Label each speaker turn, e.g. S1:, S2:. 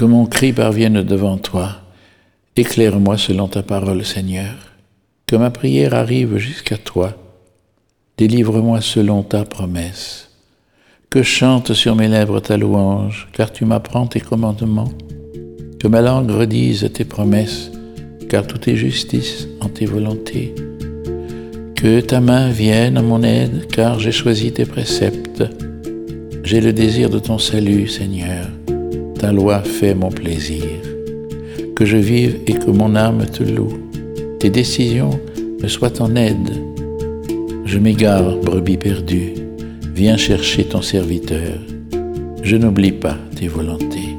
S1: Que mon cri parvienne devant toi. Éclaire-moi selon ta parole, Seigneur. Que ma prière arrive jusqu'à toi. Délivre-moi selon ta promesse. Que chante sur mes lèvres ta louange, car tu m'apprends tes commandements. Que ma langue redise tes promesses, car tout est justice en tes volontés. Que ta main vienne à mon aide, car j'ai choisi tes préceptes. J'ai le désir de ton salut, Seigneur. Ta loi fait mon plaisir. Que je vive et que mon âme te loue. Tes décisions me soient en aide. Je m'égare, brebis perdue. Viens chercher ton serviteur. Je n'oublie pas tes volontés.